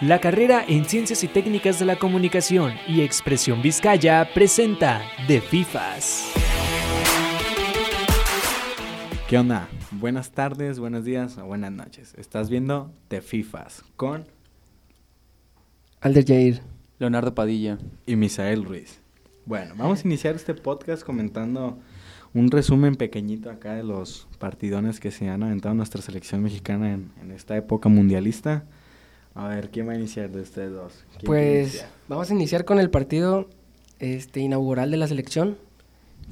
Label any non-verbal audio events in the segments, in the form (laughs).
La carrera en Ciencias y Técnicas de la Comunicación y Expresión Vizcaya presenta The FIFAs. ¿Qué onda? Buenas tardes, buenos días o buenas noches. Estás viendo The FIFAs con Alder Jair. Leonardo Padilla. y Misael Ruiz. Bueno, vamos a iniciar este podcast comentando un resumen pequeñito acá de los partidones que se han aventado nuestra selección mexicana en, en esta época mundialista. A ver, ¿quién va a iniciar de ustedes dos? ¿Quién quiere Pues vamos a iniciar con el partido este, inaugural de la selección.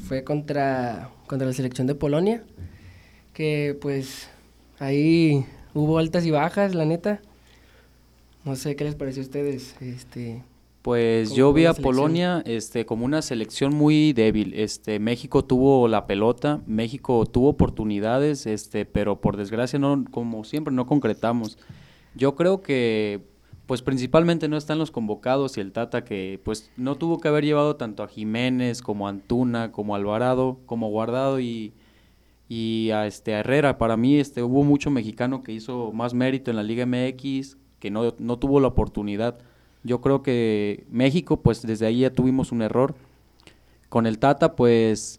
Fue contra, contra la selección de Polonia, que pues ahí hubo altas y bajas, la neta. No sé qué les pareció a ustedes. Este, Pues ¿Cómo yo vi a? Polonia este, como una selección muy débil. Este, México tuvo la pelota, México tuvo oportunidades, este, pero por desgracia no, como siempre, no concretamos. Yo creo que, pues principalmente no están los convocados y el Tata que, pues no tuvo que haber llevado tanto a Jiménez como a Antuna, como a Alvarado, como Guardado y, y a este a Herrera. Para mí, este, hubo mucho mexicano que hizo más mérito en la Liga MX, que no, no tuvo la oportunidad. Yo creo que México, pues desde ahí ya tuvimos un error. Con el Tata, pues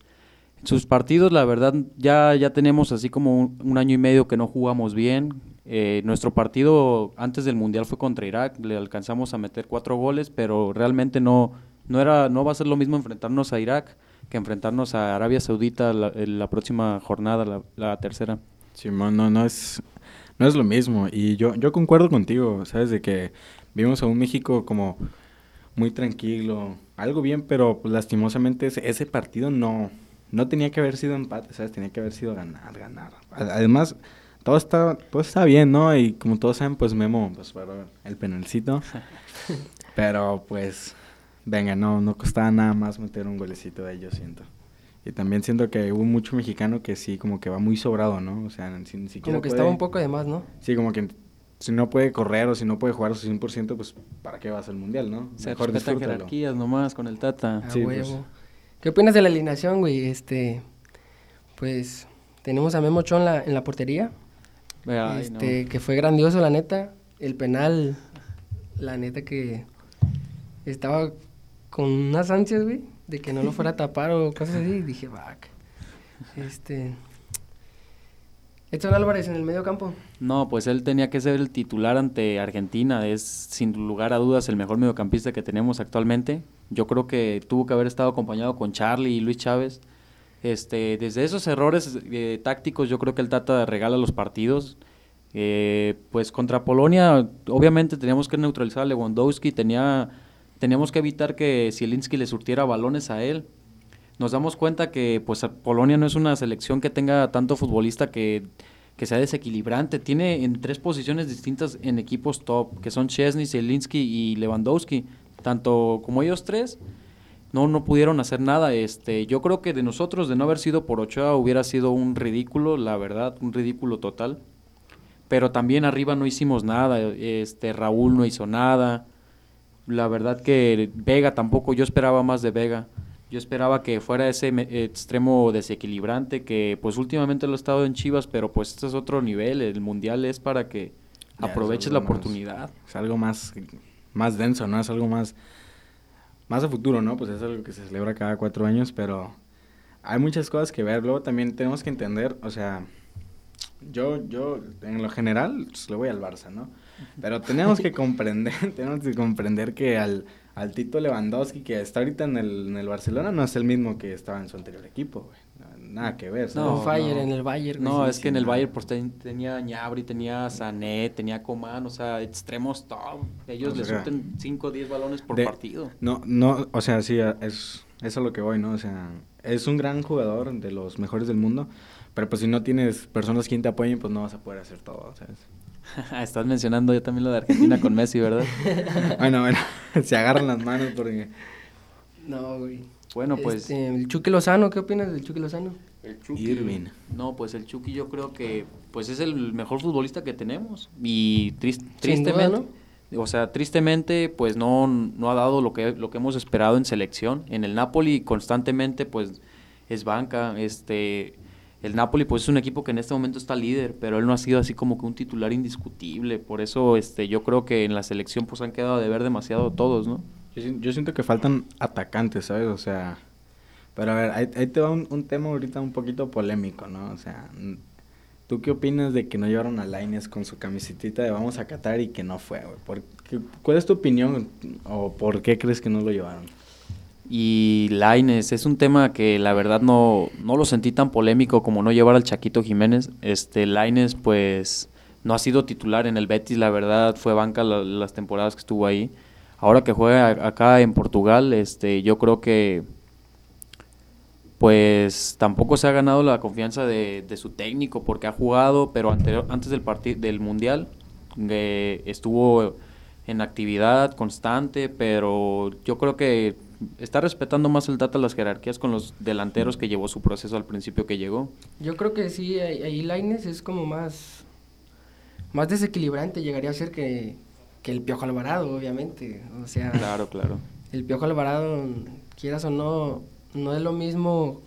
sus partidos, la verdad, ya, ya tenemos así como un, año y medio que no jugamos bien. Eh, nuestro partido antes del Mundial fue contra Irak, le alcanzamos a meter cuatro goles, pero realmente no, no, era, no va a ser lo mismo enfrentarnos a Irak que enfrentarnos a Arabia Saudita la, la próxima jornada, la, tercera. No, no es, no es lo mismo. Y yo, yo concuerdo contigo, ¿sabes? De que vimos a un México como muy tranquilo, algo bien, pero pues, lastimosamente ese, ese partido no, no tenía que haber sido empate, ¿sabes? Tenía que haber sido ganar, ganar. Además, todo está, todo está bien, ¿no? Y como todos saben, pues Memo, pues para el penalcito. (laughs) pero pues, venga, no, no costaba nada más meter un golecito de ellos, siento. Y también siento que hubo mucho mexicano que sí, como que va muy sobrado, ¿no? O sea, si, ni siquiera como que puede- estaba un poco de más, ¿no? Sí, como que si no puede correr o si no puede jugar a su 100%, pues ¿para qué vas al mundial, no? Se Mejor respetan jerarquías nomás con el Tata. A Sí, huevo. pues. ¿Qué opinas de la alineación, güey? Este, pues tenemos a Memo Ochoa en la, en la portería. Ay, este, no. que fue grandioso, la neta. El penal, la neta que estaba con unas ansias, güey, de que no lo fuera a tapar o cosas así. y dije, vac. Este. Edson Álvarez en el medio campo. No, pues él tenía que ser el titular ante Argentina. Es sin lugar a dudas el mejor mediocampista que tenemos actualmente. Yo creo que tuvo que haber estado acompañado con Charlie y Luis Chávez. Este, desde esos errores eh, tácticos, yo creo que el Tata regala los partidos. Eh, pues contra Polonia, obviamente teníamos que neutralizar a Lewandowski, tenía, teníamos que evitar que Zielinski le surtiera balones a él. Nos damos cuenta que pues Polonia no es una selección que tenga tanto futbolista que, que sea desequilibrante. Tiene en tres posiciones distintas en equipos top, que son Chesney, Zielinski y Lewandowski. Tanto como ellos tres, no, no pudieron hacer nada. Este, yo creo que de nosotros, de no haber sido por Ochoa, hubiera sido un ridículo, la verdad, un ridículo total. Pero también arriba no hicimos nada. Este, Raúl no hizo nada. La verdad que Vega tampoco, yo esperaba más de Vega. Yo esperaba que fuera ese me- extremo desequilibrante que pues últimamente lo ha estado en Chivas, pero pues este es otro nivel. El mundial es para que Ya, aproveches la más- oportunidad. Es algo más, más denso, ¿no? Es algo más, más a futuro, ¿no? Pues es algo que se celebra cada cuatro años, pero hay muchas cosas que ver. Luego también tenemos que entender, o sea, yo, yo en lo general pues, le voy al Barça, ¿no? Pero tenemos que comprender, (laughs) tenemos que comprender que al, al Tito Lewandowski, que está ahorita en el, en el Barcelona, no es el mismo que estaba en su anterior equipo, güey. Nada que ver. No, No, Fire no. en el Bayern. No, es que en el. Bayern pues ten- tenía Ñabri, tenía Sané, tenía Coman, o sea, extremos top. Ellos O le sea, surten 5 o 10 balones por de- partido. No, no, o sea, sí, es, es a lo que voy, ¿no? O sea, es un gran jugador, de los mejores del mundo, pero pues si no tienes personas quien te apoyen, pues no vas a poder hacer todo, ¿sabes? (laughs) Estás mencionando yo también lo de Argentina con Messi, ¿verdad? (laughs) bueno, bueno, (laughs) se agarran las manos porque... No, güey. Bueno, pues Este, el Chucky Lozano, ¿qué opinas del Chucky Lozano? el Chucky. Irving. No, pues el Chucky yo creo que pues es el mejor futbolista que tenemos y tris- Sin duda, tristemente o sea, tristemente pues no no ha dado lo que lo que hemos esperado en selección. En el Napoli constantemente pues es banca, este el Napoli pues es un equipo que en este momento está líder, pero él no ha sido así como que un titular indiscutible. Por eso este, yo creo que en la selección pues han quedado de ver demasiado todos, ¿no? Yo, siento que faltan atacantes, ¿sabes? O sea, pero a ver, ahí, te va un, un, tema ahorita un poquito polémico, ¿no? O sea, ¿tú qué opinas de que no llevaron a Laines con su camiseta de vamos a Qatar y que no fue, güey? ¿Cuál es tu opinión o por qué crees que no lo llevaron? Y Laines es un tema que la verdad no, no lo sentí tan polémico como no llevar al Chaquito Jiménez. Este Laines pues no ha sido titular en el Betis, la verdad fue banca las temporadas que estuvo ahí. Ahora que juega acá en Portugal, este yo creo que pues tampoco se ha ganado la confianza de, su técnico porque ha jugado, pero anterior, antes del del mundial eh, estuvo en actividad constante, pero yo creo que está respetando más el Tata las jerarquías con los delanteros que llevó su proceso al principio que llegó. Yo creo que sí, ahí Laines es como más, más desequilibrante, llegaría a ser que, que el Piojo Alvarado, obviamente. O sea, claro, claro. El Piojo Alvarado, quieras o no, no es lo mismo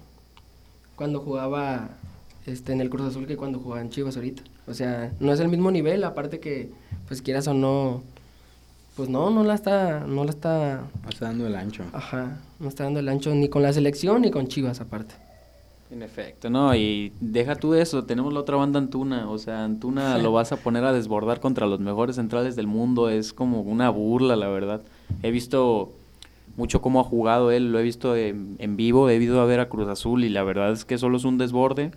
cuando jugaba este, en el Cruz Azul que cuando jugaba en Chivas ahorita. O sea, no es el mismo nivel, aparte que, pues quieras o no, pues no, no la está, no la está... No está dando el ancho. Ajá, no está dando el ancho ni con la selección ni con Chivas aparte. En efecto, no, y deja tú eso, tenemos la otra banda Antuna, o sea, Antuna (laughs) lo vas a poner a desbordar contra los mejores centrales del mundo, es como una burla, la verdad. He visto mucho cómo ha jugado él, lo he visto en, en vivo, he ido a ver a Cruz Azul y la verdad es que solo es un desborde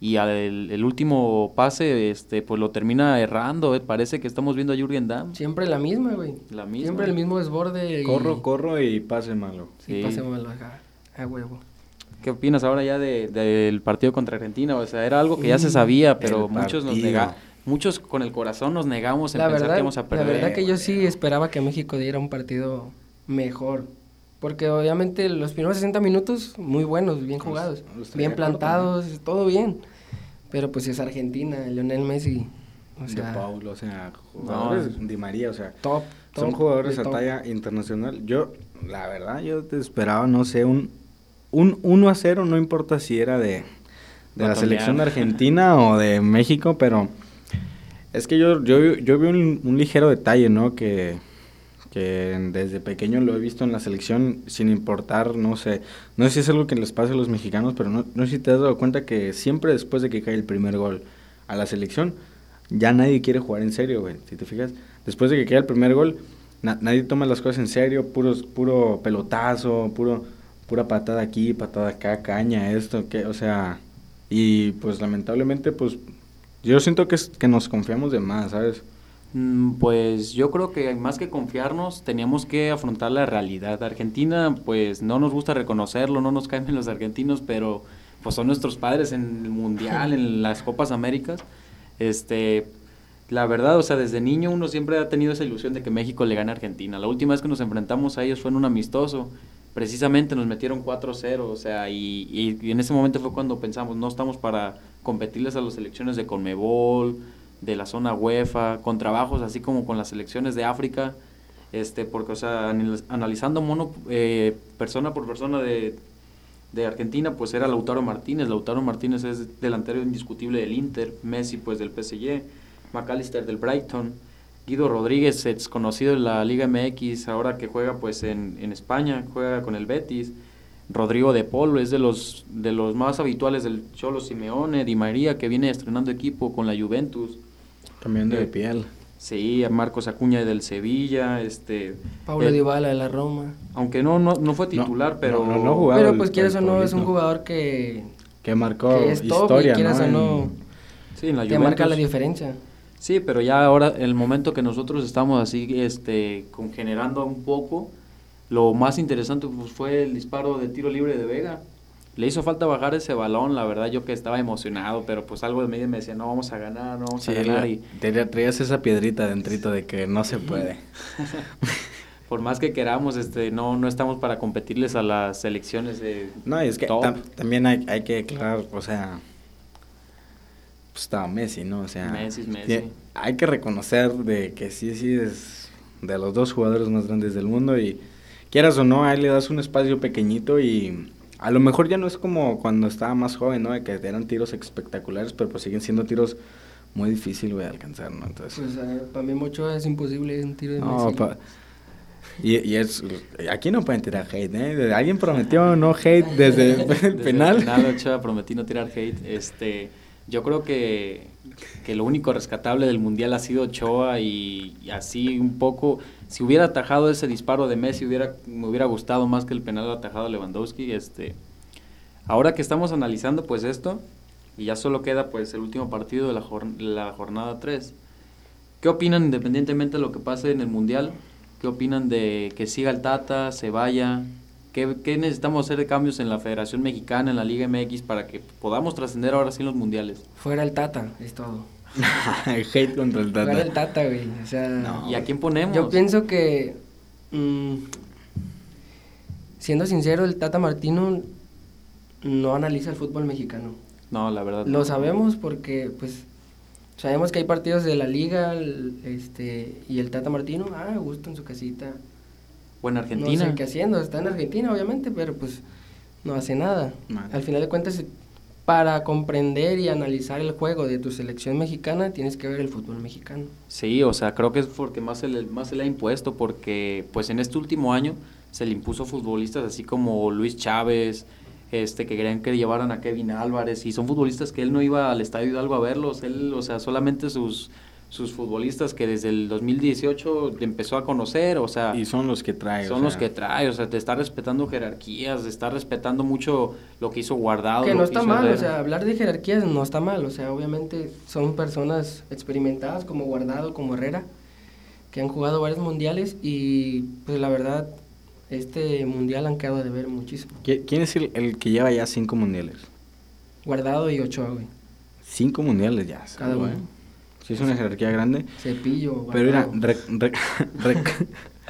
y al, el, último pase este pues lo termina errando eh, parece que estamos viendo a Jürgen Damm. Siempre la misma güey. La misma. Siempre el mismo desborde corro corro y pase malo. Sí, pase malo a, huevo. ¿Qué opinas ahora ya del de, partido contra Argentina? O sea, era algo que ya se sabía, pero muchos nos negamos, muchos con el corazón nos negamos en pensar que íbamos a perder. La verdad que yo sí esperaba que México diera un partido mejor. Porque obviamente los primeros 60 minutos muy buenos, bien jugados, bien plantados, todo bien. Pero pues es Argentina, Lionel Messi. O sea, de Paulo, o sea, jugadores Di María, o sea, top, son jugadores a talla internacional. Yo, la verdad, yo te esperaba, no sé, un, un 1 a 0, no importa si era de, de la selección de Argentina o de México, pero es que yo, yo, yo vi un, un ligero detalle, ¿no? Que que desde pequeño lo he visto en la selección sin importar, no sé, no sé si es algo que les pasa a los mexicanos, pero no, no sé si te has dado cuenta que siempre después de que cae el primer gol a la selección, ya nadie quiere jugar en serio, güey, si te fijas, después de que cae el primer gol, nadie toma las cosas en serio, puros, puro pelotazo, puro, pura patada aquí, patada acá, caña, esto, que, o sea, y pues lamentablemente, pues yo siento que, es, que nos confiamos de más, ¿sabes? Mm, pues yo creo que más que confiarnos, teníamos que afrontar la realidad. Argentina, pues no nos gusta reconocerlo, no nos caen los argentinos, pero pues son nuestros padres en el Mundial, en (laughs) las Copas Américas. Este, la verdad, o sea, desde niño uno siempre ha tenido esa ilusión de que México le gane a Argentina. La última vez que nos enfrentamos a ellos fue en un amistoso. Precisamente nos metieron 4-0, o sea, y, y en ese momento fue cuando pensamos, no estamos para competirles a las selecciones de Conmebol, de la zona UEFA, con trabajos así como con las selecciones de África, este, porque, o sea, analizando mono, eh, persona por persona de, de Argentina, pues era Lautaro Martínez. Lautaro Martínez es delantero indiscutible del Inter, Messi pues del PSG, McAllister del Brighton, Guido Rodríguez, ex conocido en la Liga MX, ahora que juega pues en, en España, juega con el Betis. Rodrigo de Polo es de los, de los más habituales del Cholo Simeone, Di María que viene estrenando equipo con la Juventus. Cambiando de piel. Sí, a Marcos Acuña del Sevilla, este... Paulo Dybala de la Roma. Aunque no, no, no fue titular, pero... No, pero pues quieres o no, es un jugador que... Que marcó que es historia, ¿no? o no... Sí, en la que marca la diferencia. Sí, pero ya ahora, el momento que nosotros estamos así, este, con, generando un poco, lo más interesante pues, fue el disparo de tiro libre de Vega le hizo falta bajar ese balón, la verdad yo que estaba emocionado, pero pues algo de medio me decía, no vamos a ganar, no vamos a ganar. y traías esa piedrita dentrito de que no se puede. (laughs) Por más que queramos, este, no, no estamos para competirles a las selecciones de No, y es que también hay, hay que aclarar, o sea, pues estaba Messi, ¿no? O sea, Messi, Messi. hay que reconocer de que sí, sí es de los dos jugadores más grandes del mundo y quieras o no, ahí le das un espacio pequeñito y A lo mejor ya no es como cuando estaba más joven, ¿no? De que eran tiros espectaculares, pero pues siguen siendo tiros muy difíciles, güey, de alcanzar, ¿no? Entonces... Pues eh, para mí mucho es imposible un tiro de No, pa- y, y es... Aquí no pueden tirar hate, ¿eh? Alguien prometió no hate desde el Desde penal. El penal, Ochoa prometí no tirar hate. Este, yo creo que, que lo único rescatable del Mundial ha sido Ochoa y, así un poco... Si hubiera atajado ese disparo de Messi, hubiera, me hubiera gustado más que el penal atajado de Lewandowski. Este, ahora que estamos analizando pues esto, y ya solo queda pues el último partido de la, jor- la jornada 3. ¿Qué opinan independientemente de lo que pase en el Mundial? ¿Qué opinan de que siga el Tata, se vaya? ¿Qué, qué necesitamos hacer de cambios en la Federación Mexicana, en la Liga MX, para que podamos trascender ahora sí en los mundiales? Fuera el Tata, es todo. (laughs) hate contra el Fuera el Tata. Tata, güey. O sea, No. ¿Y a quién ponemos? yo pienso que, mm, siendo sincero, el Tata Martino no analiza el fútbol mexicano. No, la verdad. Lo no. sabemos porque, pues, sabemos que hay partidos de la liga, el- este, y el Tata Martino, ah, gusto en su casita. O en No Argentina. sé qué haciendo, está en Argentina, obviamente, pero pues no hace nada. Nada. Al final de cuentas, para comprender y analizar el juego de tu selección mexicana, tienes que ver el fútbol mexicano. Sí, o sea, creo que es porque más se le, más se le ha impuesto, porque pues en este último año se le impuso futbolistas así como Luis Chávez, este que querían que llevaran a Kevin Álvarez, y son futbolistas que él no iba al Estadio Hidalgo a verlos, él, o sea, solamente sus, sus futbolistas que desde el 2018 empezó a conocer, o sea... Y son los que trae. o Son los sea, que trae, o sea, te está respetando jerarquías, te está respetando mucho lo que hizo Guardado. que no está mal, o Herrera. sea, hablar de jerarquías no está mal, o sea, obviamente son personas experimentadas como Guardado, como Herrera, que han jugado varios mundiales y pues la verdad, este mundial han quedado de ver muchísimo. ¿Qui- ¿Quién es el, el que lleva ya cinco mundiales? Guardado y Ochoa, güey. Cinco mundiales ya. Cada uno. Sí, es una jerarquía grande. Cepillo, Pero mira, Guardado. re- re- (laughs)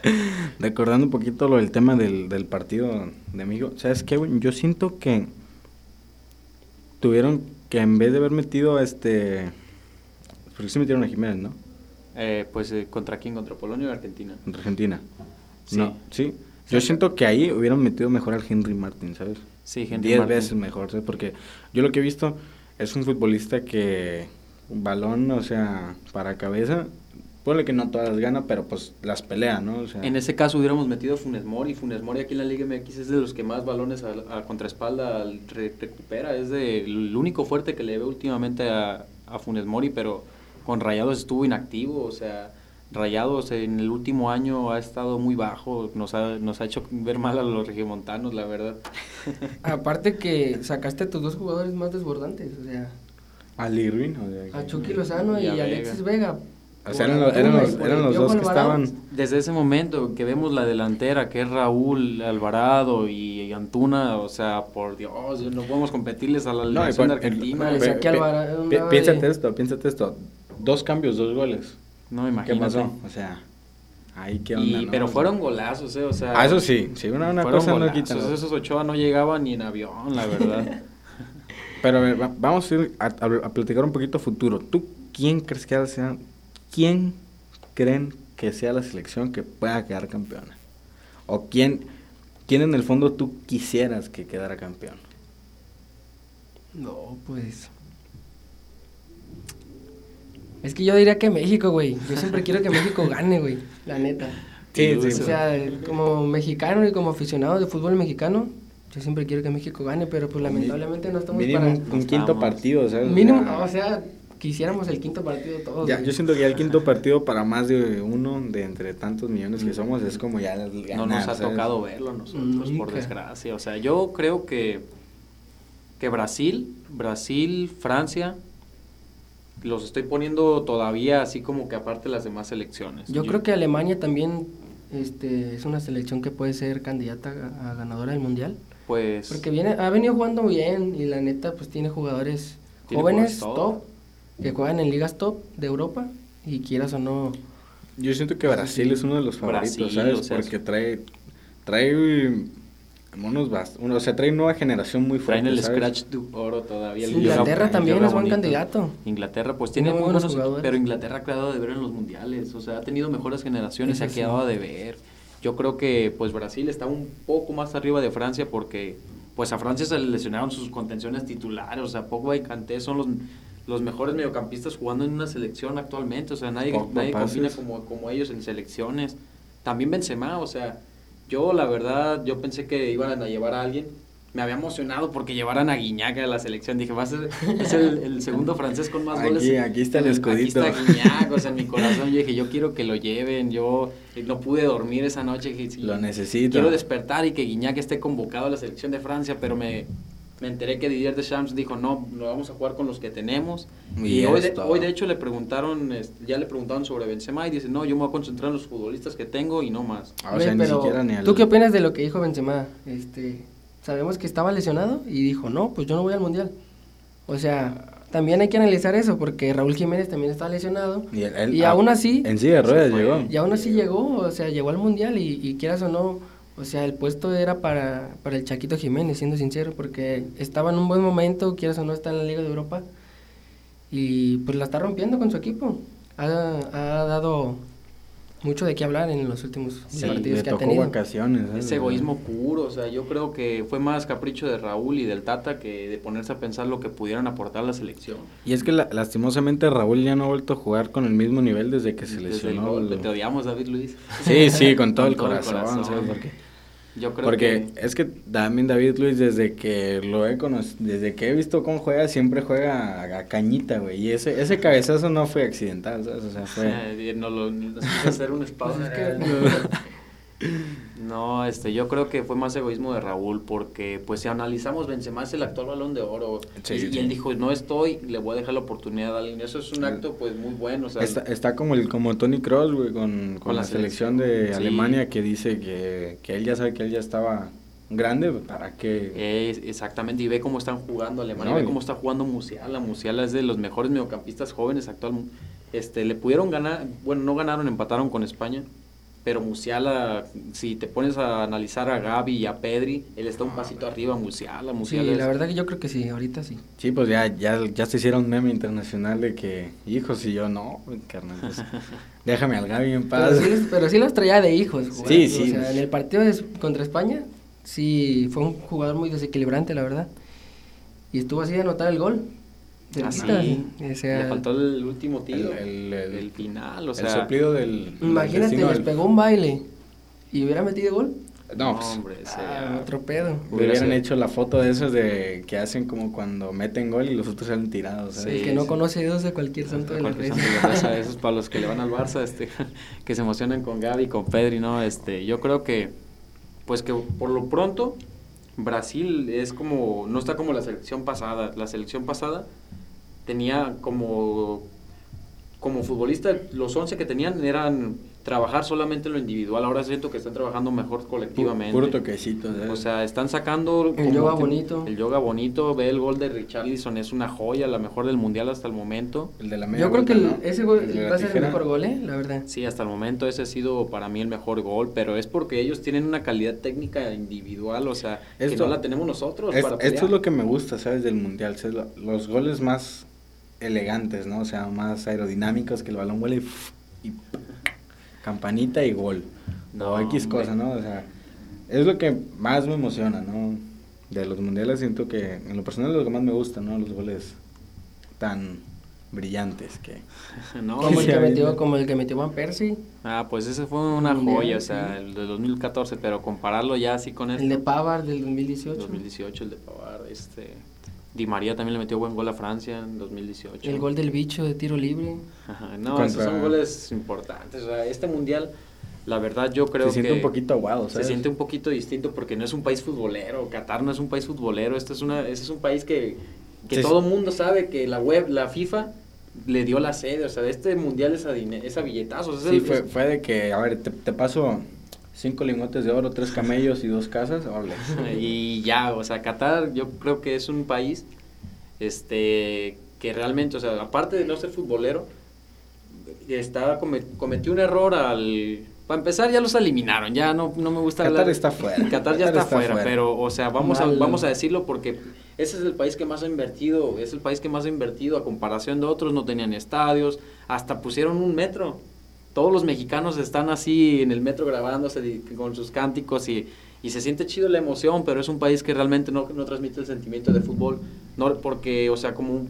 re- (laughs) recordando un poquito lo del tema del, del partido de México, ¿sabes qué, güey? Yo siento que tuvieron que en vez de haber metido a este... Porque sí metieron a Jiménez, ¿no? Eh, pues, eh, ¿contra quién? ¿Contra Polonia o Argentina? Contra Argentina. Sí. No, sí. Yo siento que ahí hubieran metido mejor al Henry Martin, ¿sabes? Sí, Henry Diez Martin. veces mejor, ¿sabes? Porque yo lo que he visto es un futbolista que balón, o sea, para cabeza, ponle que no todas las gana, pero pues las pelea, ¿no? O sea, En ese caso hubiéramos metido a Funes Mori. Funes Mori aquí en la Liga MX es de los que más balones a, a contraespalda re- recupera. Es de, el único fuerte que le veo últimamente a, a Funes Mori, pero con Rayados estuvo inactivo. O sea, Rayados en el último año ha estado muy bajo. Nos ha, nos ha hecho ver mal a los regiomontanos, la verdad. (laughs) Aparte que sacaste a tus dos jugadores más desbordantes, o sea, al Irwin, o sea, a Chucky Lozano y, Y a Alexis Vega. O sea, eran los, eran los, y eran el los dos que estaban... Desde ese momento que vemos la delantera, que es Raúl Alvarado y Antuna, o sea, por Dios, no podemos competirles a la No, y selección de el- Argentina. Vale, pe- pe- Alvarado, pi- andaba piénsate de- esto, piénsate esto. Dos cambios, dos goles. No, ¿Qué imagínate. pasó? O sea, ahí qué onda, Y- ¿no? pero O sea, fueron golazos, ¿eh? O sea, Ah, eso sí, sí, una, una cosa no golazos. quita. ¿no? Esos Ochoa no llegaban ni en avión, la verdad. (laughs) Pero a ver, va- vamos a ir a, a- a platicar un poquito futuro. ¿Tú quién crees que sea, quién creen que sea la selección que pueda quedar campeona? ¿O quién, quién en el fondo tú quisieras que quedara campeón? No, pues. Es que yo diría que México, güey. Yo siempre quiero que México (laughs) gane, güey. La neta. Sí, O sí, sea, como mexicano y como aficionado de fútbol mexicano, yo siempre quiero que México gane, pero pues lamentablemente no estamos Mínimo para. un, quinto estamos. partido, ¿sabes? Mínimo, o sea, quisiéramos el quinto partido todos. ya, güey. yo siento que ya el quinto (laughs) partido para más de uno de entre tantos millones que somos es como ya el no ganar, nos ha ¿sabes? tocado verlo a nosotros, por Nunca. desgracia. O sea, yo creo que, que Brasil, Brasil, Francia, los estoy poniendo todavía así como que aparte de las demás selecciones. Yo creo que Alemania también este, es una selección que puede ser candidata a, a ganadora del mundial. Pues... Porque viene, ha venido jugando bien y la neta pues tiene jugadores Tiene jóvenes jugadores top. top. que juegan en ligas top de Europa y quieras o no Yo siento que Brasil es uno de los favoritos, Brasil, ¿sabes? o sea, Porque trae, trae bast- uno- o sea, trae nueva generación muy fuerte, Traen el ¿sabes? scratch oro todavía. Inglaterra yoga- también yoga es buen candidato. Inglaterra pues Tiene muy buenos buenos jugadores. pero Inglaterra ha quedado de ver en los mundiales, o sea, ha tenido mejores generaciones, se ha quedado de ver. Yo creo que pues Brasil está un poco más arriba de Francia porque pues a Francia se le lesionaron sus contenciones titulares, o sea, Pogba y Kanté son los, los mejores mediocampistas jugando en una selección actualmente, o sea, nadie, Pogba, nadie pases. combina como, como ellos en selecciones. También Benzema, o sea, yo la verdad, yo pensé que iban a llevar a alguien. Me había emocionado porque llevaran a Guiñac a la selección. Dije, va a ser es el, el segundo francés con más Aquí- goles. aquí está el Aquí escudito. está Guiñac, o sea, en mi corazón yo dije, yo quiero que lo lleven. Yo no pude dormir esa noche. dije, sí, Lo necesito. Quiero despertar y que Guiñac esté convocado a la selección de Francia, pero me, me enteré que Didier Deschamps dijo, no, no vamos a jugar con los que tenemos. Y Y, hoy, de, hoy, de hecho, le preguntaron, este, ya le preguntaron sobre Benzema y dice, no, yo me voy a concentrar en los futbolistas que tengo y no más. Ah, o sea, ni pero, siquiera ni al... ¿Tú qué opinas de lo que dijo Benzema? Este, sabemos que estaba lesionado y dijo, no, pues yo no voy al Mundial. O sea, también hay que analizar eso porque Raúl Jiménez también está lesionado. Y, él- él- Y aún así, En silla de ruedas fue. llegó. y aún así llegó, o sea, llegó al Mundial y, y quieras o no, o sea, el puesto era para, para el Chaquito Jiménez, siendo sincero, porque estaba en un buen momento, quieras o no, está en la Liga de Europa y pues la está rompiendo con su equipo. Ha, ha dado mucho de qué hablar en los últimos Sí, partidos le que ha tocó tenido. vacaciones. ¿sabes? Ese egoísmo puro, o sea, yo creo que fue más capricho de Raúl y del Tata que de ponerse a pensar lo que pudieran aportar a la selección. Y es que la- lastimosamente Raúl ya no ha vuelto a jugar con el mismo nivel desde que se Desde el lesionó. gol, Lo- te odiamos, David Luis. Sí, sí, con (laughs) todo, Con el, todo el corazón, corazón. ¿sabes? Porque, Yo creo porque que... es que también David Luis, desde que lo he conocido, desde que he visto cómo juega, siempre juega a, a cañita, güey. Y ese, ese cabezazo no fue accidental, ¿sabes? O sea, fue... Eh, (laughs) no lo quiso hacer un (laughs) espado. (laughs) Que- No, este, yo creo que fue más egoísmo de Raúl porque, pues, si analizamos, Benzema es el actual Balón de Oro Sí, y, sí. y él dijo, no estoy, le voy a dejar la oportunidad a alguien. Eso es un Sí. acto, pues, muy bueno. O sea, Está, está como el como Tony Cross, güey, con, con Con la, la selección, selección, de sí. Alemania que dice que, que él ya sabe que él ya estaba grande, ¿para qué? Es- exactamente, y ve cómo están jugando Alemania, No, ve cómo está jugando Musiala. Musiala es de los mejores mediocampistas jóvenes actual. Este, le pudieron ganar, bueno, no ganaron, empataron con España, pero Musiala, si te pones a analizar a Gaby y a Pedri, él está un pasito arriba, Musiala, Sí, Musiala es- la verdad que yo creo que sí, ahorita sí. Sí, pues ya, ya, ya se hicieron meme internacional de que, hijos, y yo no, carnal, pues, (laughs) déjame al Gaby en paz. Pero sí, pero sí los traía de hijos. jugar. Sí, sí. O sea, en el partido de- contra España, sí, fue un jugador muy desequilibrante, la verdad. Y estuvo así de anotar el gol. Ah, sí. le faltó el último tiro, El- el- el- final, o el sea, soplido del... del Imagínate, destino les del- pegó un baile y hubiera metido gol. No, no, pues, hombre, Ah, otro pedo. hubieran sido- hecho la foto de esos de que hacen como cuando meten gol y los otros salen tirados, ¿sabes? el Sí, que no sí. conoce Dios de cualquier santo de la Cualquier red. santo de la (laughs) reza, Eso es para los que le van al Barça, este, (laughs) que se emocionan con Gaby, con Pedri, ¿no? Este, yo creo que, pues que por lo pronto, Brasil es como, no está como la selección pasada. La selección pasada tenía como, como futbolista, los 11 que tenían eran trabajar solamente en lo individual. Ahora siento que están trabajando mejor colectivamente. Puro toquecito, ¿sabes? O sea, están sacando... El yoga bonito. El yoga bonito. Ve el gol de Richarlison, es una joya, la mejor del mundial hasta el momento. el de la media Yo creo que vuelta, el- ¿no? ese gol El va a ser el mejor gol, ¿eh? La verdad. Sí, hasta el momento ese ha sido para mí el mejor gol, pero es porque ellos tienen una calidad técnica individual, o sea, que no la tenemos nosotros Es- para esto es lo que me gusta, ¿sabes? Del mundial. Los goles más elegantes, ¿no? O sea, más aerodinámicos, que el balón huele y, campanita y gol. No, o X cosa, ¿no? O sea, es lo que más me emociona, ¿no? De los mundiales siento que, en lo personal, es lo que más me gusta, ¿no? Los goles tan brillantes que... (laughs) No, Como el, que metió, me- como el que metió Van Persie, Ah, pues ese fue una Mundial, joya, o sea, sí. el de 2014, pero compararlo ya así con este el de Pavard del 2018, 2018, el de Pavard, este Di María también le metió buen gol a Francia en 2018. el gol del bicho de tiro libre. Ajá, No, Contra- esos son goles importantes, o sea, este mundial la verdad yo creo se siente que un poquito aguado, se ¿sabes? siente un poquito distinto porque no es un país futbolero, Qatar no es un país futbolero, este es una este es un país que, que Sí, todo el mundo sabe que la web, la FIFA le dio la sede, o sea, este mundial es a, es a billetazos, es Sí, el- fue, es- fue de que, a ver, te, te paso cinco lingotes de oro, tres camellos y dos casas, órale. (laughs) y ya, o sea, Qatar yo creo que es un país este que realmente, o sea, aparte de no ser futbolero, come- cometió un error al para empezar ya los eliminaron, ya no, no me gusta Qatar hablar- está fuera. (laughs) Qatar ya está, fuera, pero o sea, vamos a, vamos a decirlo porque ese es el país que más ha invertido, es el país que más ha invertido a comparación de otros, no tenían estadios, hasta pusieron un metro. Todos los mexicanos están así en el metro grabándose con sus cánticos y, y se siente chido la emoción, pero es un país que realmente no, no transmite el sentimiento de fútbol, no porque, o sea, como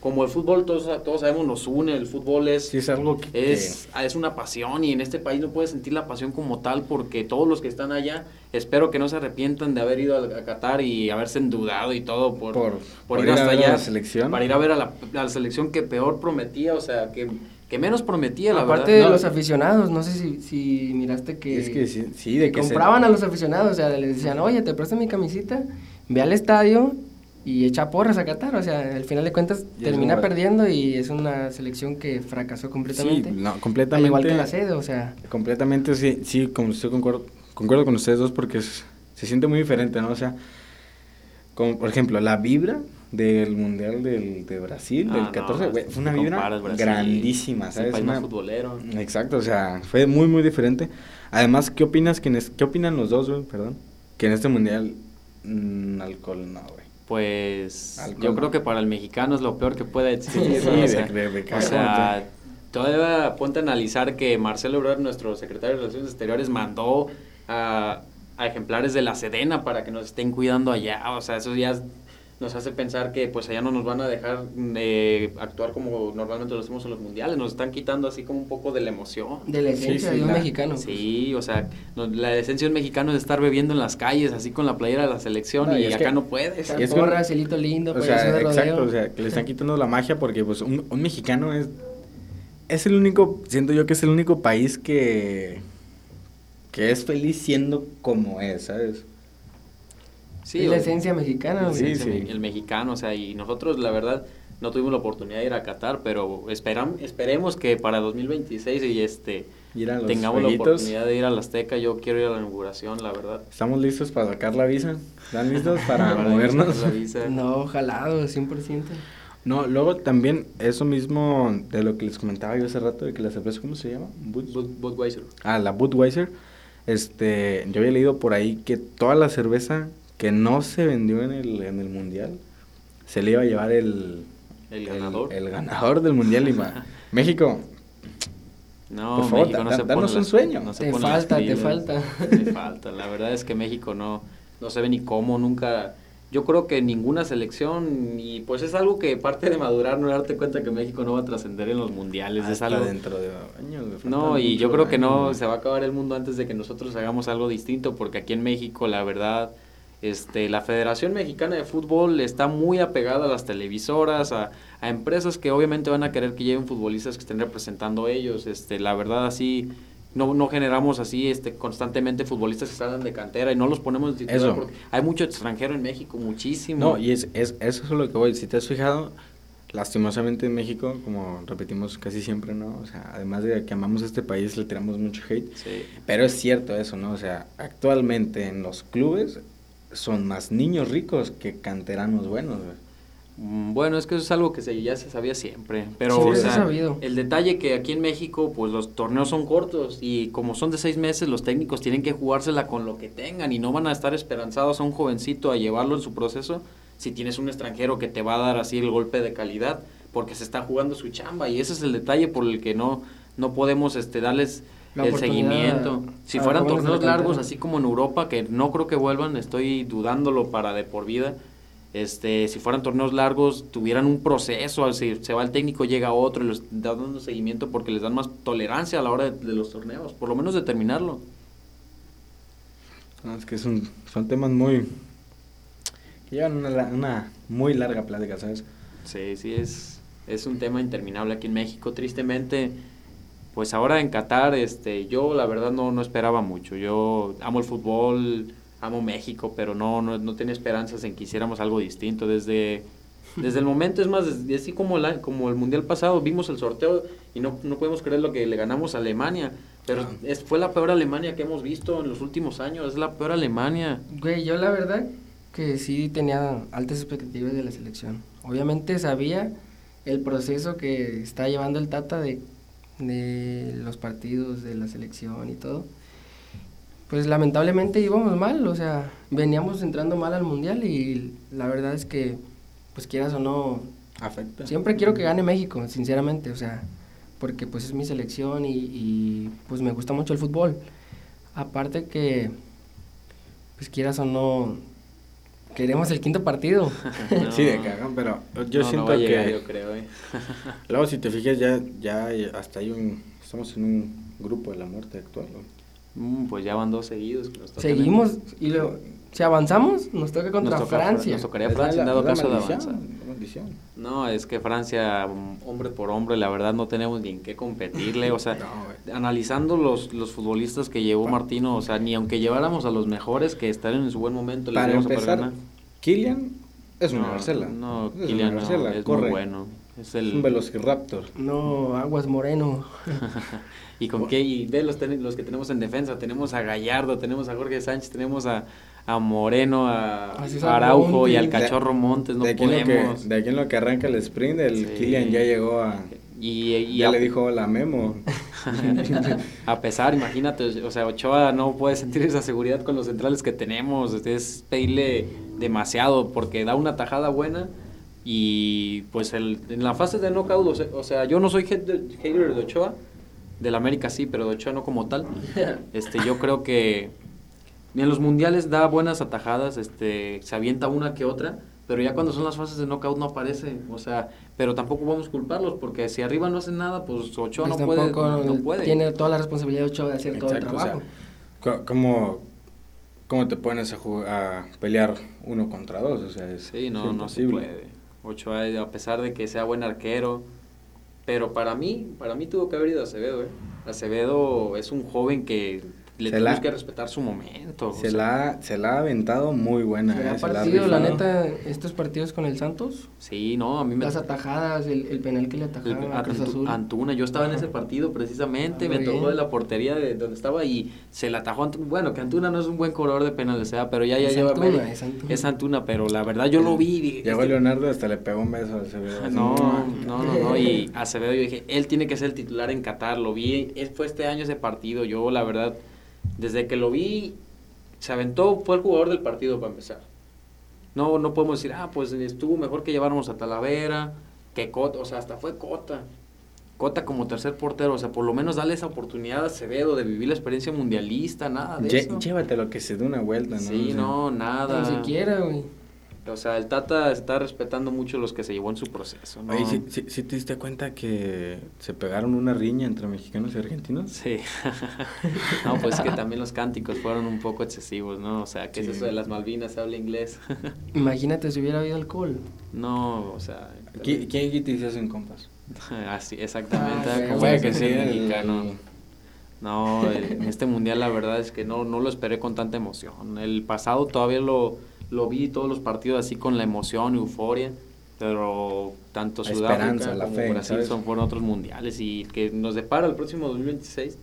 como el fútbol todos, todos sabemos nos une, el fútbol es, es algo que, es, es una pasión y en este país no puedes sentir la pasión como tal porque todos los que están allá espero que no se arrepientan de haber ido a, Qatar y haberse endudado y todo por, por, ir, hasta allá la selección. para ir a ver a la, a la, selección que peor prometía, o sea, que, que menos prometía, la Aparte verdad. de los aficionados, no sé si, si miraste que, es que sí, de que compraban a los aficionados, o sea, les decían, oye, te presto mi camisita, ve al estadio y echa porras a Qatar. O sea, al final de cuentas termina perdiendo y es una selección que fracasó completamente. Sí, no, completamente. igual que la sede, o sea. Completamente, sí, sí, como estoy concuerdo, concuerdo con ustedes dos porque se siente muy diferente, ¿no? O sea, como por ejemplo, la vibra del Mundial del, de Brasil, del 14, ah, fue una vibra grandísima, ¿sabes? país más futbolero. Exacto, o sea, fue muy, muy diferente. Además, ¿qué opinas? Que ¿Qué opinan los dos, güey? Perdón. Que en este Mundial, mmm, alcohol no, güey. Pues yo creo que para el mexicano es lo peor que puede existir. Sí, o sea, o sea todavía ponte a analizar que Marcelo Ebrard, nuestro secretario de Relaciones Exteriores, mandó a, a, ejemplares de la Sedena para que nos estén cuidando allá. O sea, eso ya nos hace pensar que pues allá no nos van a dejar eh, actuar como normalmente lo hacemos en los mundiales, nos están quitando así como un poco de la emoción. De la esencia de un mexicano. Sí, o sea, la esencia de un mexicano es estar bebiendo en las calles, así con la playera de la selección, y, acá no puedes. Es porra, celito lindo, o sea, exacto, o sea, que le están (laughs) quitando la magia porque pues un, un mexicano es, es el único, siento yo que es el único país que, que es feliz siendo como es, ¿sabes? Sí, la esencia mexicana. Sí, sí. El mexicano, o sea, y nosotros la verdad no tuvimos la oportunidad de ir a Qatar, pero esperam, esperemos que para 2026 y este tengamos la oportunidad de ir a la Azteca. Yo quiero ir a la inauguración, la verdad. ¿Estamos listos para sacar la visa? ¿Están listos para, (laughs) movernos? La visa. No, jalado, 100%. No, luego también eso mismo de lo que les comentaba yo hace rato de que la cerveza, ¿cómo se llama? Budweiser. Ah, la Budweiser. Este, yo había leído por ahí que toda la cerveza que no se vendió en el, en el mundial, se le iba a llevar el, el ganador, el, ganador del mundial. Y (laughs) México, no, por favor, no danos un sueño. te falta, te falta. (laughs) Te falta. La verdad es que México no, no se ve ni cómo, nunca. Yo creo que ninguna selección, y pues es algo que parte de madurar, no darte cuenta que México no va a trascender en los mundiales. es algo dentro de años. No, y yo creo que no, se va a acabar el mundo antes de que nosotros hagamos algo distinto, porque aquí en México, la verdad, este, la Federación Mexicana de Fútbol está muy apegada a las televisoras, a, empresas que obviamente van a querer que lleven futbolistas que estén representando ellos. Este, la verdad así no, no generamos así este constantemente futbolistas que salgan de cantera y no los ponemos en titular porque hay mucho extranjero en México, muchísimo. No, y es, es, eso es lo que voy. Si te has fijado, lastimosamente en México, como repetimos casi siempre, ¿no? O sea, además de que amamos este país, le tiramos mucho hate. Sí. Pero es cierto eso, ¿no? O sea, actualmente en los clubes son más niños ricos que canteranos buenos, mm, Bueno, es que eso es algo que se, ya se sabía siempre, pero el detalle que aquí en México, pues los torneos son cortos y como son de seis meses, los técnicos tienen que jugársela con lo que tengan y no van a estar esperanzados a un jovencito a llevarlo en su proceso si tienes un extranjero que te va a dar así el golpe de calidad, porque se está jugando su chamba y ese es el detalle por el que no, no podemos este, darles el seguimiento. Si fueran torneos largos, así como en Europa, que no creo que vuelvan, estoy dudándolo para de por vida. Este, si fueran torneos largos, tuvieran un proceso, si se va el técnico, llega otro y les da dando seguimiento porque les dan más tolerancia a la hora de, los torneos, por lo menos determinarlo. es que son, son temas muy... que llevan una, una muy larga plática, ¿sabes? Sí, sí, es, es un tema interminable aquí en México. Tristemente, pues ahora en Qatar, este, yo la verdad no, no esperaba mucho. Yo amo el fútbol, amo México, pero no, no, no tenía esperanzas en que hiciéramos algo distinto. Desde, desde el momento, es más, así como, la, como el Mundial pasado, vimos el sorteo y no, no podemos creer lo que le ganamos a Alemania. Pero ah. es, fue la peor Alemania que hemos visto en los últimos años, es la peor Alemania. Güey, yo la verdad que sí tenía altas expectativas de la selección. Obviamente sabía el proceso que está llevando el Tata de de los partidos, de la selección y todo, pues lamentablemente íbamos mal, o sea, veníamos entrando mal al mundial y la verdad es que, pues quieras o no, afecta. Siempre quiero que gane México, sinceramente, o sea, porque pues es mi selección y, y pues me gusta mucho el fútbol. Aparte que, pues quieras o no, queremos el quinto partido. (laughs) No. Sí, de cagan, pero yo siento que... yo creo, eh. (laughs) Luego, si te fijas, ya, ya hasta hay un... Estamos en un grupo de la muerte actual, mm, pues ya van dos seguidos. Seguimos y luego, si avanzamos, nos toca contra Francia. Nos tocaría Francia, en dado caso de avanzar. No, es que Francia, hombre por hombre, la verdad no tenemos ni en qué competirle. O sea, (laughs) analizando los, los futbolistas que llevó Martino, o sea, ni aunque lleváramos a los mejores que están en su buen momento, Para empezar, a Kylian es una Marcela. No, Kylian no, es muy bueno. Es el... un velociraptor. No, Aguas Moreno. (laughs) ¿Y con qué? Y de los, los que tenemos en defensa, tenemos a Gallardo, tenemos a Jorge Sánchez, tenemos a, a Moreno, a, Araujo y al Cachorro Montes, no de podemos. de aquí en lo que arranca el sprint, el Kylian ya llegó a... Y, ya le dijo la Memo. (laughs) a pesar, imagínate, o sea, Ochoa no puede sentir esa seguridad con los centrales que tenemos, es pedirle demasiado porque da una tajada buena y pues el, en la fase de knockout, o sea, yo no soy hater de Ochoa, del América sí, pero de Ochoa no como tal. (laughs) Este, yo creo que en los mundiales da buenas atajadas, este, se avienta una que otra, pero ya cuando son las fases de knockout no aparece, o sea, pero tampoco vamos a culparlos porque si arriba no hacen nada, pues Ochoa pues no, puede, no, puede. Tiene toda la responsabilidad de Ochoa de hacer todo el trabajo. ¿cómo, ¿Cómo te pones a, a pelear uno contra dos? O sea, es, sí, no, no se puede. Ochoa, a pesar de que sea buen arquero, pero para mí, para mí tuvo que haber ido a Acevedo, ¿eh? Acevedo es un joven que le tenemos que respetar su momento. Se, la, se la ha aventado muy buena. ¿Se ha partido, la, neta, estos partidos con el Santos? Sí, no, a mí me... Las atajadas, el, el penal que le atajaron a Cruz Azul. Antuna, yo estaba en ese partido precisamente, ah, me tocó de la portería de donde estaba y se la atajó Antuna. Bueno, que Antuna no es un buen corredor de penales, sea, pero ya, ya lleva... Antuna, es Antuna. Es Antuna, pero la verdad yo lo vi. Dije, Llegó este Leonardo hasta le pegó un beso a Acevedo. No, no, no, no, y Acevedo yo dije, él tiene que ser el titular en Qatar, lo vi, fue este año ese partido, yo la verdad desde que lo vi, se aventó, fue el jugador del partido para empezar. No, no podemos decir, ah, pues estuvo mejor que lleváramos a Talavera, que Cota, o sea, hasta fue Cota. Cota como tercer portero, o sea, por lo menos dale esa oportunidad a Acevedo de vivir la experiencia mundialista, nada de eso. Llévate lo que se dé una vuelta, ¿no? Sí, no, nada. Ni siquiera, güey. O sea, el Tata está respetando mucho los que se llevó en su proceso. ¿no? Oye, ¿sí, te diste cuenta que se pegaron una riña entre mexicanos y argentinos? Sí. (laughs) no, pues que también los cánticos fueron un poco excesivos, ¿no? O sea, ¿qué es eso de las Malvinas? Habla inglés. (laughs) Imagínate si hubiera habido alcohol. No, o sea... ¿Quién, ¿quién te hiciste en compas? (laughs) Así, exactamente. Ah, como que sí, mexicano. No, en este mundial la verdad es que no, no lo esperé con tanta emoción. El pasado todavía lo lo vi todos los partidos así con la emoción, euforia, pero tanto Sudáfrica como Brasil son fueron otros mundiales y que nos depara el próximo 2026,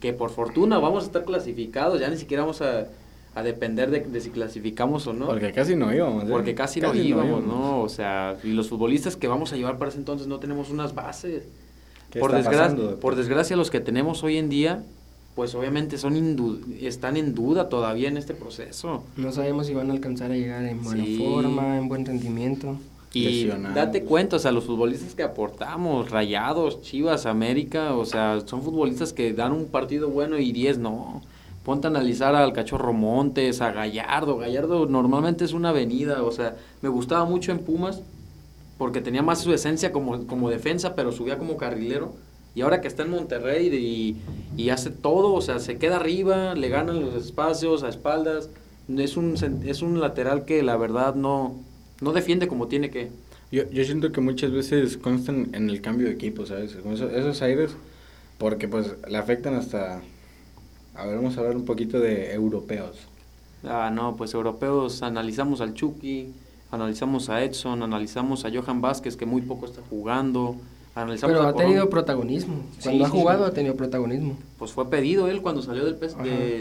que por fortuna vamos a estar clasificados, ya ni siquiera vamos a, a depender de, si clasificamos o no. Porque casi no íbamos. ¿eh? Porque casi, no, íbamos, no, O sea, y los futbolistas que vamos a llevar para ese entonces no tenemos unas bases. Por desgracia, los que tenemos hoy en día pues obviamente son están en duda todavía en este proceso. No sabemos si van a alcanzar a llegar en buena forma, en buen rendimiento. Y date cuenta, o sea, los futbolistas que aportamos, Rayados, Chivas, América, o sea, son futbolistas que dan un partido bueno y 10 no. Ponte a analizar al Cachorro Montes, a Gallardo. Gallardo normalmente es una avenida, o sea, me gustaba mucho en Pumas porque tenía más su esencia como, como defensa, pero subía como carrilero y ahora que está en Monterrey y, hace todo, o sea, se queda arriba, le ganan los espacios a espaldas. Es un, es un lateral que la verdad no, no defiende como tiene que. Yo, yo siento que muchas veces constan en el cambio de equipo, ¿sabes? Esos, aires, porque pues le afectan hasta... A ver, vamos a hablar un poquito de europeos. Ah, no, pues europeos, analizamos al Chucky, analizamos a Edson, analizamos a Johan Vázquez, que muy poco está jugando, pero ha tenido protagonismo. Cuando ha jugado ha tenido protagonismo. Pues fue pedido él cuando salió del,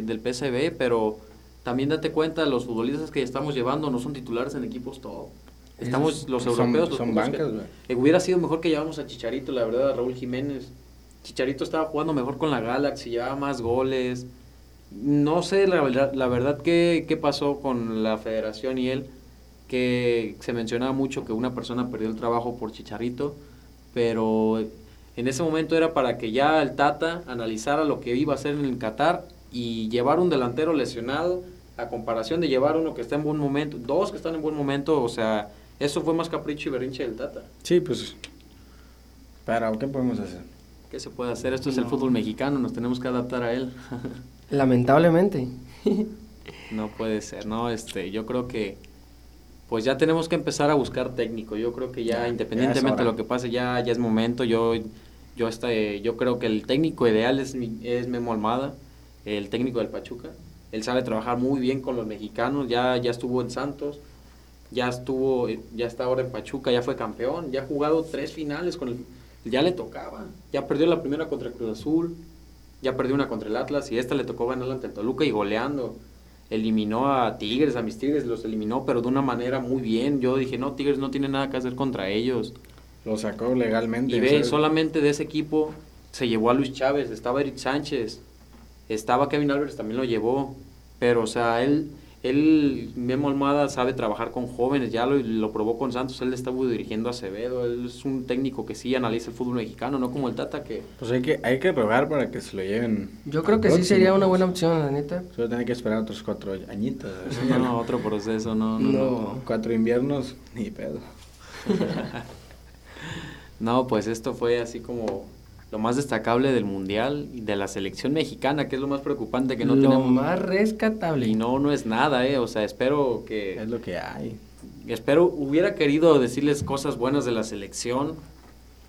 del PSV, pero también date cuenta, los futbolistas que estamos llevando no son titulares en equipos todo. Estamos los europeos. Son, bancas, eh, Hubiera sido mejor que llevamos a Chicharito, la verdad, a Raúl Jiménez. Chicharito estaba jugando mejor con la Galaxy, llevaba más goles. No sé la verdad, la verdad qué, qué pasó con la federación y él, que se mencionaba mucho que una persona perdió el trabajo por Chicharito pero en ese momento era para que ya el Tata analizara lo que iba a hacer en el Qatar y llevar un delantero lesionado a comparación de llevar uno que está en buen momento, dos que están en buen momento, o sea, eso fue más capricho y berrinche del Tata. Sí, pues. Pero, ¿qué podemos hacer? ¿Qué se puede hacer? Esto es el fútbol mexicano, nos tenemos que adaptar a él. (laughs) Lamentablemente. no puede ser, no, este, yo creo que pues ya tenemos que empezar a buscar técnico. Yo creo que ya, independientemente de lo que pase, ya, ya es momento. Yo, yo, este, yo creo que el técnico ideal es, es Memo Almada, el técnico del Pachuca. Él sabe trabajar muy bien con los mexicanos, ya, ya estuvo en Santos, ya estuvo, ya está ahora en Pachuca, ya fue campeón, ya ha jugado tres finales con el, ya le tocaba, ya perdió la primera contra el Cruz Azul, ya perdió una contra el Atlas y esta le tocó ganar ante el Toluca y goleando eliminó a Tigres, a mis Tigres los eliminó, pero de una manera muy bien. Yo dije, no, Tigres no tiene nada que hacer contra ellos. Lo sacó legalmente. Y ve, solamente de ese equipo se llevó a Luis Chávez, estaba Eric Sánchez, estaba Kevin Álvarez, también lo llevó. Pero, o sea, él él, Memo Almada, sabe trabajar con jóvenes, ya lo, lo probó con Santos, él estaba dirigiendo a Acevedo, él es un técnico que sí analiza el fútbol mexicano, no como el Tata que... Pues hay que, hay que rogar para que se lo lleven. Yo creo que sí sería una buena opción, la neta. Solo tiene que esperar otros cuatro añitos. No, otro proceso, no, no, no. Cuatro inviernos, ni pedo. (laughs) no, pues esto fue así como lo más destacable del mundial y de la selección mexicana, que es lo más preocupante que no lo tenemos. Lo más rescatable. Y no, no es nada, eh. O sea, espero que. Es lo que hay. Espero, hubiera querido decirles cosas buenas de la selección.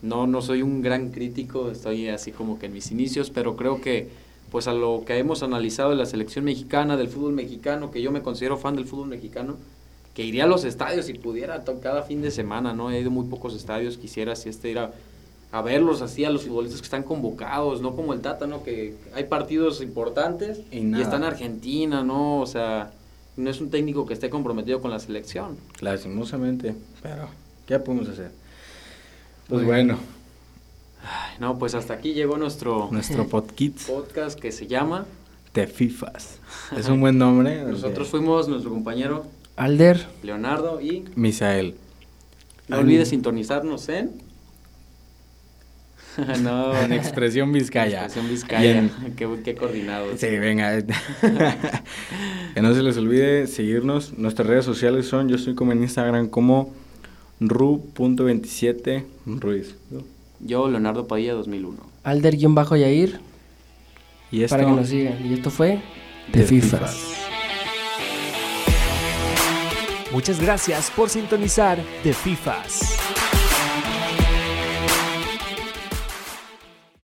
No, no soy un gran crítico, estoy así como que en mis inicios, pero creo que, pues a lo que hemos analizado de la selección mexicana, del fútbol mexicano, que yo me considero fan del fútbol mexicano, que iría a los estadios si pudiera cada fin de semana, ¿no? He ido a muy pocos estadios, quisiera si este ir a a verlos así a los futbolistas que están convocados, no como el Tata, ¿no? Que hay partidos importantes y, está en Argentina, ¿no? O sea, no es un técnico que esté comprometido con la selección. Lastimosamente, pero ¿qué podemos hacer? Pues bueno. no, pues hasta aquí llegó nuestro... Nuestro podcast. Podcast que se llama... Te Fifas. Es un buen nombre. (laughs) Nosotros fuimos nuestro compañero... Alder. Leonardo y... Misael. No olvides sintonizarnos en... (laughs) no. En expresión Vizcaya. Expresión Vizcaya. (laughs) Qué, qué, coordinado. Sí, venga. (laughs) que no se les olvide seguirnos. Nuestras redes sociales son, yo estoy como en Instagram como ru.27 Ruiz. Yo, Leonardo Padilla 2001. Alder-Yair. Y esto, para que nos sigan. Y esto fue De, FIFAs. Muchas gracias por sintonizar De FIFAs.